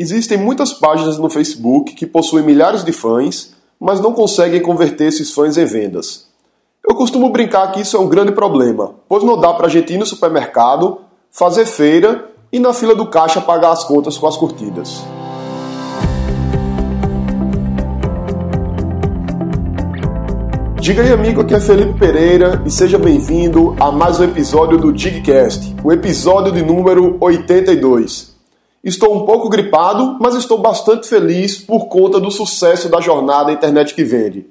Existem muitas páginas no Facebook que possuem milhares de fãs, mas não conseguem converter esses fãs em vendas. Eu costumo brincar que isso é um grande problema, pois não dá para gente ir no supermercado, fazer feira e na fila do caixa pagar as contas com as curtidas. Diga aí, amigo, aqui é Felipe Pereira e seja bem-vindo a mais um episódio do Digcast, o episódio de número 82. Estou um pouco gripado, mas estou bastante feliz por conta do sucesso da jornada Internet que Vende.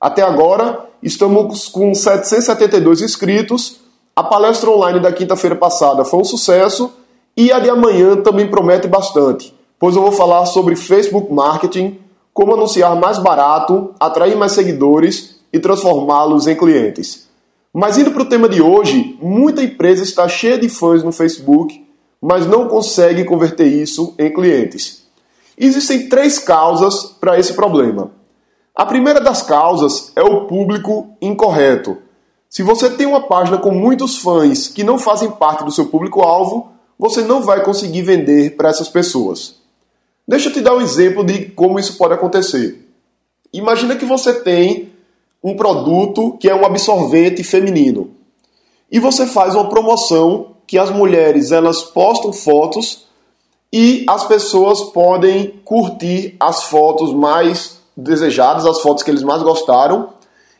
Até agora, estamos com 772 inscritos. A palestra online da quinta-feira passada foi um sucesso e a de amanhã também promete bastante, pois eu vou falar sobre Facebook Marketing, como anunciar mais barato, atrair mais seguidores e transformá-los em clientes. Mas indo para o tema de hoje, muita empresa está cheia de fãs no Facebook mas não consegue converter isso em clientes. Existem três causas para esse problema. A primeira das causas é o público incorreto. Se você tem uma página com muitos fãs que não fazem parte do seu público-alvo, você não vai conseguir vender para essas pessoas. Deixa eu te dar um exemplo de como isso pode acontecer. Imagina que você tem um produto que é um absorvente feminino e você faz uma promoção que as mulheres elas postam fotos e as pessoas podem curtir as fotos mais desejadas, as fotos que eles mais gostaram,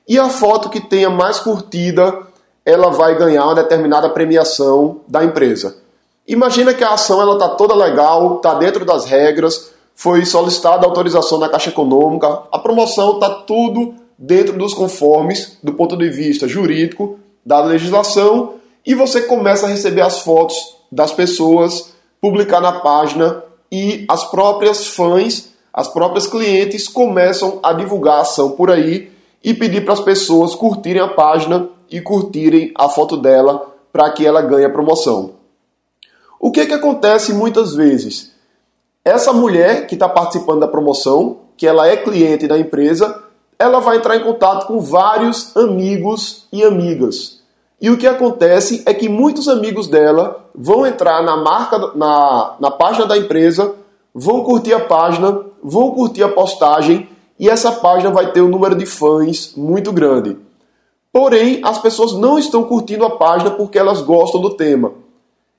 e a foto que tenha mais curtida, ela vai ganhar uma determinada premiação da empresa. Imagina que a ação ela tá toda legal, tá dentro das regras, foi solicitada autorização da Caixa Econômica, a promoção tá tudo dentro dos conformes do ponto de vista jurídico da legislação e você começa a receber as fotos das pessoas, publicar na página e as próprias fãs, as próprias clientes começam a divulgar a ação por aí e pedir para as pessoas curtirem a página e curtirem a foto dela para que ela ganhe a promoção. O que, que acontece muitas vezes? Essa mulher que está participando da promoção, que ela é cliente da empresa, ela vai entrar em contato com vários amigos e amigas. E o que acontece é que muitos amigos dela vão entrar na marca, na, na página da empresa, vão curtir a página, vão curtir a postagem e essa página vai ter um número de fãs muito grande. Porém, as pessoas não estão curtindo a página porque elas gostam do tema.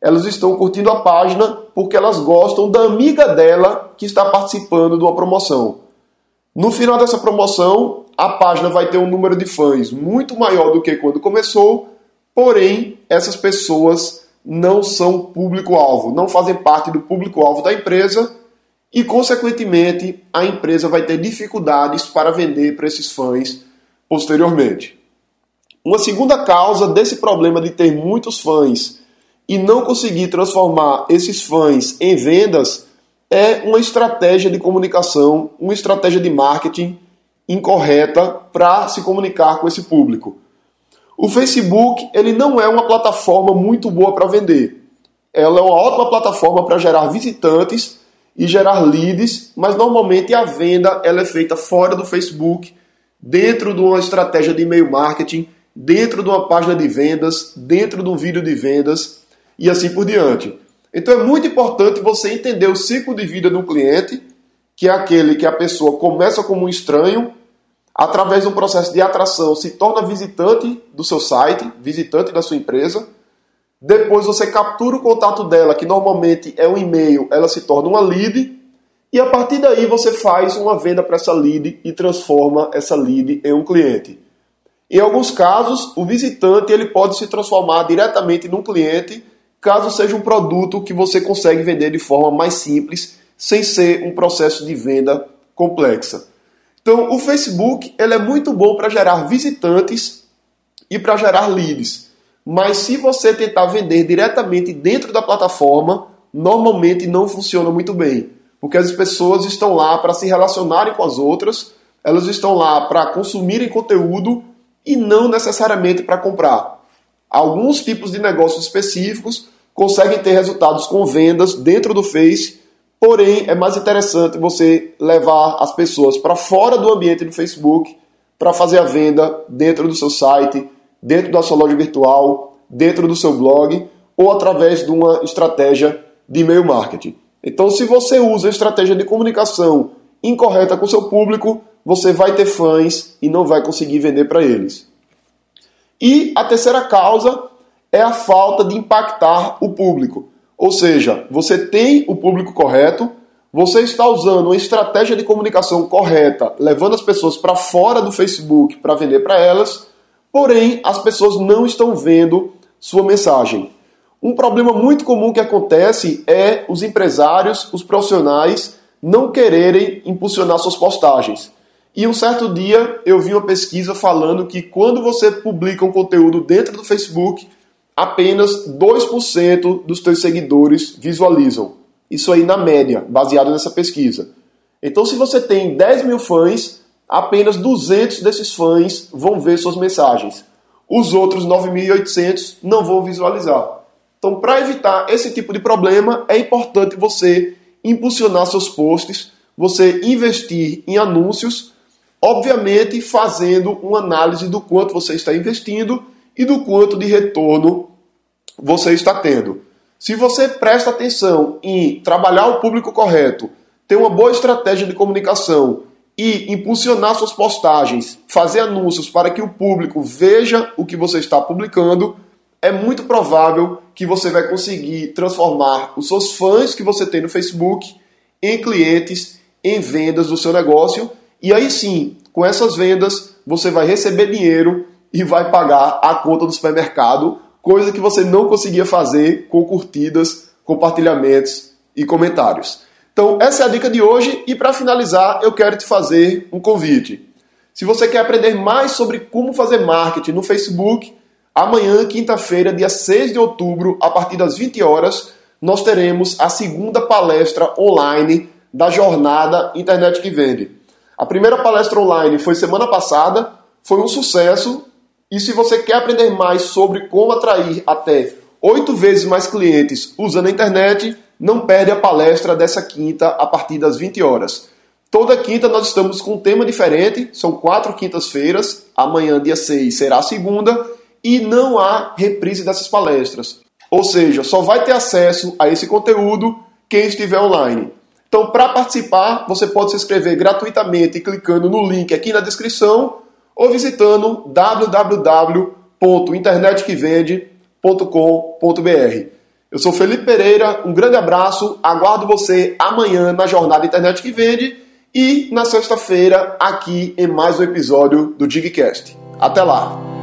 Elas estão curtindo a página porque elas gostam da amiga dela que está participando de uma promoção. No final dessa promoção, a página vai ter um número de fãs muito maior do que quando começou Porém, essas pessoas não são público-alvo, não fazem parte do público-alvo da empresa e, consequentemente, a empresa vai ter dificuldades para vender para esses fãs posteriormente. Uma segunda causa desse problema de ter muitos fãs e não conseguir transformar esses fãs em vendas é uma estratégia de comunicação, uma estratégia de marketing incorreta para se comunicar com esse público. O Facebook ele não é uma plataforma muito boa para vender. Ela é uma ótima plataforma para gerar visitantes e gerar leads, mas normalmente a venda ela é feita fora do Facebook, dentro de uma estratégia de e-mail marketing, dentro de uma página de vendas, dentro de um vídeo de vendas e assim por diante. Então é muito importante você entender o ciclo de vida do cliente, que é aquele que a pessoa começa como um estranho, através de um processo de atração, se torna visitante do seu site, visitante da sua empresa. Depois você captura o contato dela, que normalmente é um e-mail, ela se torna uma lead. E a partir daí você faz uma venda para essa lead e transforma essa lead em um cliente. Em alguns casos, o visitante ele pode se transformar diretamente num cliente, caso seja um produto que você consegue vender de forma mais simples, sem ser um processo de venda complexa. Então, o Facebook ele é muito bom para gerar visitantes e para gerar leads. Mas se você tentar vender diretamente dentro da plataforma, normalmente não funciona muito bem. Porque as pessoas estão lá para se relacionarem com as outras, elas estão lá para consumirem conteúdo e não necessariamente para comprar. Alguns tipos de negócios específicos conseguem ter resultados com vendas dentro do Face Porém, é mais interessante você levar as pessoas para fora do ambiente do Facebook para fazer a venda dentro do seu site, dentro da sua loja virtual, dentro do seu blog ou através de uma estratégia de e-mail marketing. Então, se você usa a estratégia de comunicação incorreta com seu público, você vai ter fãs e não vai conseguir vender para eles. E a terceira causa é a falta de impactar o público. Ou seja, você tem o público correto, você está usando uma estratégia de comunicação correta, levando as pessoas para fora do Facebook para vender para elas, porém as pessoas não estão vendo sua mensagem. Um problema muito comum que acontece é os empresários, os profissionais, não quererem impulsionar suas postagens. E um certo dia eu vi uma pesquisa falando que quando você publica um conteúdo dentro do Facebook, apenas 2% dos teus seguidores visualizam. Isso aí na média, baseado nessa pesquisa. Então, se você tem 10 mil fãs, apenas 200 desses fãs vão ver suas mensagens. Os outros 9.800 não vão visualizar. Então, para evitar esse tipo de problema, é importante você impulsionar seus posts, você investir em anúncios, obviamente fazendo uma análise do quanto você está investindo e do quanto de retorno você está tendo. Se você presta atenção em trabalhar o público correto, ter uma boa estratégia de comunicação e impulsionar suas postagens, fazer anúncios para que o público veja o que você está publicando, é muito provável que você vai conseguir transformar os seus fãs que você tem no Facebook em clientes, em vendas do seu negócio. E aí sim, com essas vendas, você vai receber dinheiro e vai pagar a conta do supermercado, coisa que você não conseguia fazer com curtidas, compartilhamentos e comentários. Então, essa é a dica de hoje e para finalizar, eu quero te fazer um convite. Se você quer aprender mais sobre como fazer marketing no Facebook, Amanhã, quinta-feira, dia 6 de outubro, a partir das 20 horas, nós teremos a segunda palestra online da jornada Internet que Vende. A primeira palestra online foi semana passada, foi um sucesso. E se você quer aprender mais sobre como atrair até oito vezes mais clientes usando a internet, não perde a palestra dessa quinta a partir das 20 horas. Toda quinta nós estamos com um tema diferente, são quatro quintas-feiras. Amanhã, dia 6, será a segunda e não há reprise dessas palestras. Ou seja, só vai ter acesso a esse conteúdo quem estiver online. Então, para participar, você pode se inscrever gratuitamente clicando no link aqui na descrição ou visitando www.internetquevende.com.br. Eu sou Felipe Pereira, um grande abraço, aguardo você amanhã na jornada Internet que Vende e na sexta-feira aqui em mais um episódio do Digcast. Até lá!